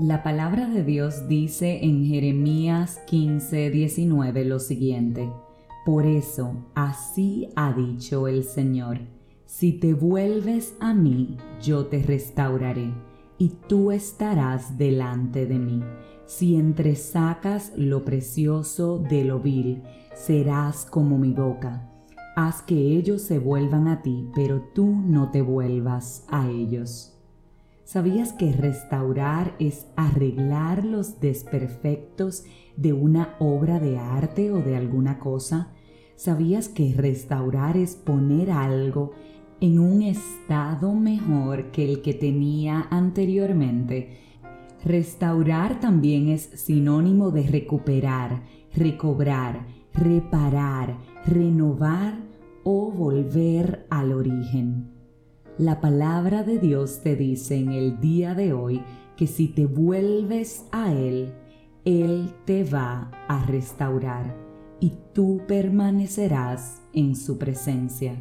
La palabra de Dios dice en Jeremías 15, 19 lo siguiente. Por eso, así ha dicho el Señor, si te vuelves a mí, yo te restauraré, y tú estarás delante de mí. Si entresacas lo precioso de lo vil, serás como mi boca. Haz que ellos se vuelvan a ti, pero tú no te vuelvas a ellos. ¿Sabías que restaurar es arreglar los desperfectos de una obra de arte o de alguna cosa? ¿Sabías que restaurar es poner algo en un estado mejor que el que tenía anteriormente? Restaurar también es sinónimo de recuperar, recobrar, reparar, renovar o volver al origen. La palabra de Dios te dice en el día de hoy que si te vuelves a Él, Él te va a restaurar y tú permanecerás en su presencia.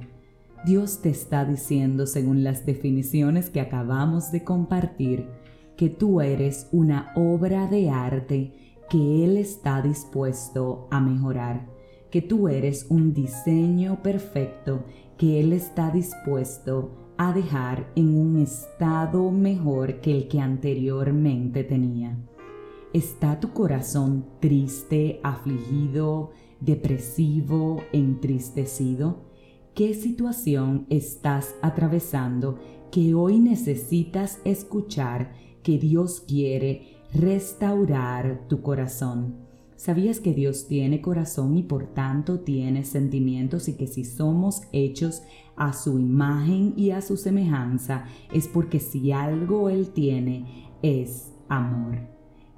Dios te está diciendo, según las definiciones que acabamos de compartir, que tú eres una obra de arte que Él está dispuesto a mejorar, que tú eres un diseño perfecto que Él está dispuesto a dejar en un estado mejor que el que anteriormente tenía. ¿Está tu corazón triste, afligido, depresivo, entristecido? ¿Qué situación estás atravesando que hoy necesitas escuchar que Dios quiere restaurar tu corazón? ¿Sabías que Dios tiene corazón y por tanto tiene sentimientos y que si somos hechos a su imagen y a su semejanza es porque si algo Él tiene es amor?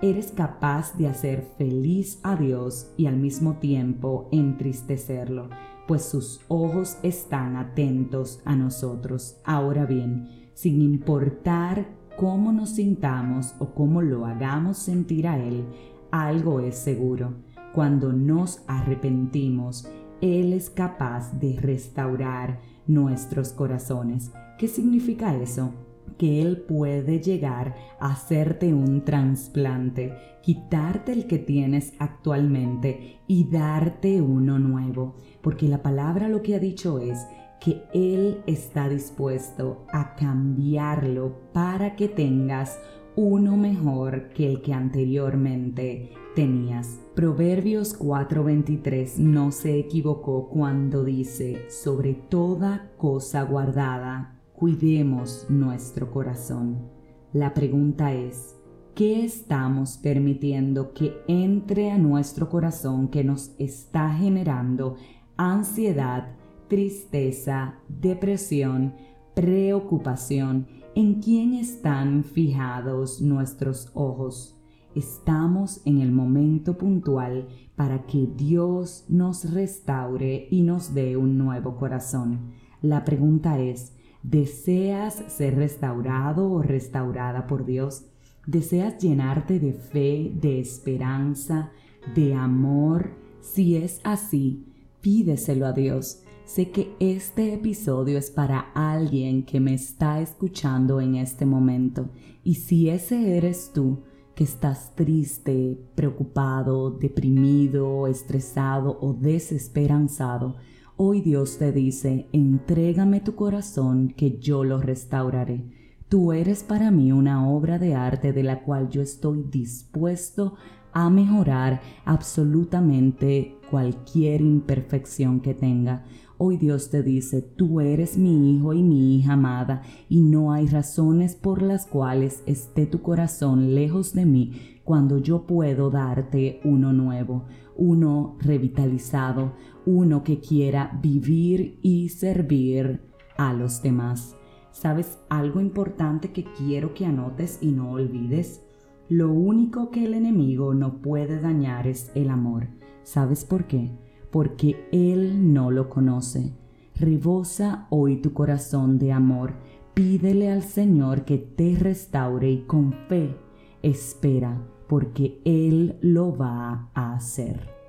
Eres capaz de hacer feliz a Dios y al mismo tiempo entristecerlo, pues sus ojos están atentos a nosotros. Ahora bien, sin importar cómo nos sintamos o cómo lo hagamos sentir a Él, algo es seguro. Cuando nos arrepentimos, Él es capaz de restaurar nuestros corazones. ¿Qué significa eso? que Él puede llegar a hacerte un trasplante, quitarte el que tienes actualmente y darte uno nuevo. Porque la palabra lo que ha dicho es que Él está dispuesto a cambiarlo para que tengas uno mejor que el que anteriormente tenías. Proverbios 4:23 no se equivocó cuando dice, sobre toda cosa guardada, cuidemos nuestro corazón. La pregunta es, ¿qué estamos permitiendo que entre a nuestro corazón que nos está generando ansiedad, tristeza, depresión, preocupación? ¿En quién están fijados nuestros ojos? Estamos en el momento puntual para que Dios nos restaure y nos dé un nuevo corazón. La pregunta es, ¿deseas ser restaurado o restaurada por Dios? ¿Deseas llenarte de fe, de esperanza, de amor? Si es así, pídeselo a Dios Sé que este episodio es para alguien que me está escuchando en este momento y si ese eres tú, que estás triste, preocupado, deprimido, estresado o desesperanzado, hoy Dios te dice, entrégame tu corazón que yo lo restauraré. Tú eres para mí una obra de arte de la cual yo estoy dispuesto a mejorar absolutamente cualquier imperfección que tenga. Hoy Dios te dice, tú eres mi hijo y mi hija amada, y no hay razones por las cuales esté tu corazón lejos de mí cuando yo puedo darte uno nuevo, uno revitalizado, uno que quiera vivir y servir a los demás. ¿Sabes algo importante que quiero que anotes y no olvides? Lo único que el enemigo no puede dañar es el amor. ¿Sabes por qué? Porque Él no lo conoce. Rebosa hoy tu corazón de amor, pídele al Señor que te restaure y con fe espera, porque Él lo va a hacer.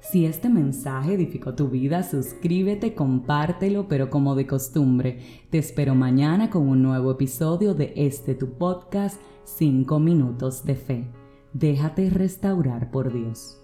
Si este mensaje edificó tu vida, suscríbete, compártelo, pero como de costumbre, te espero mañana con un nuevo episodio de este tu podcast 5 minutos de fe. Déjate restaurar por Dios.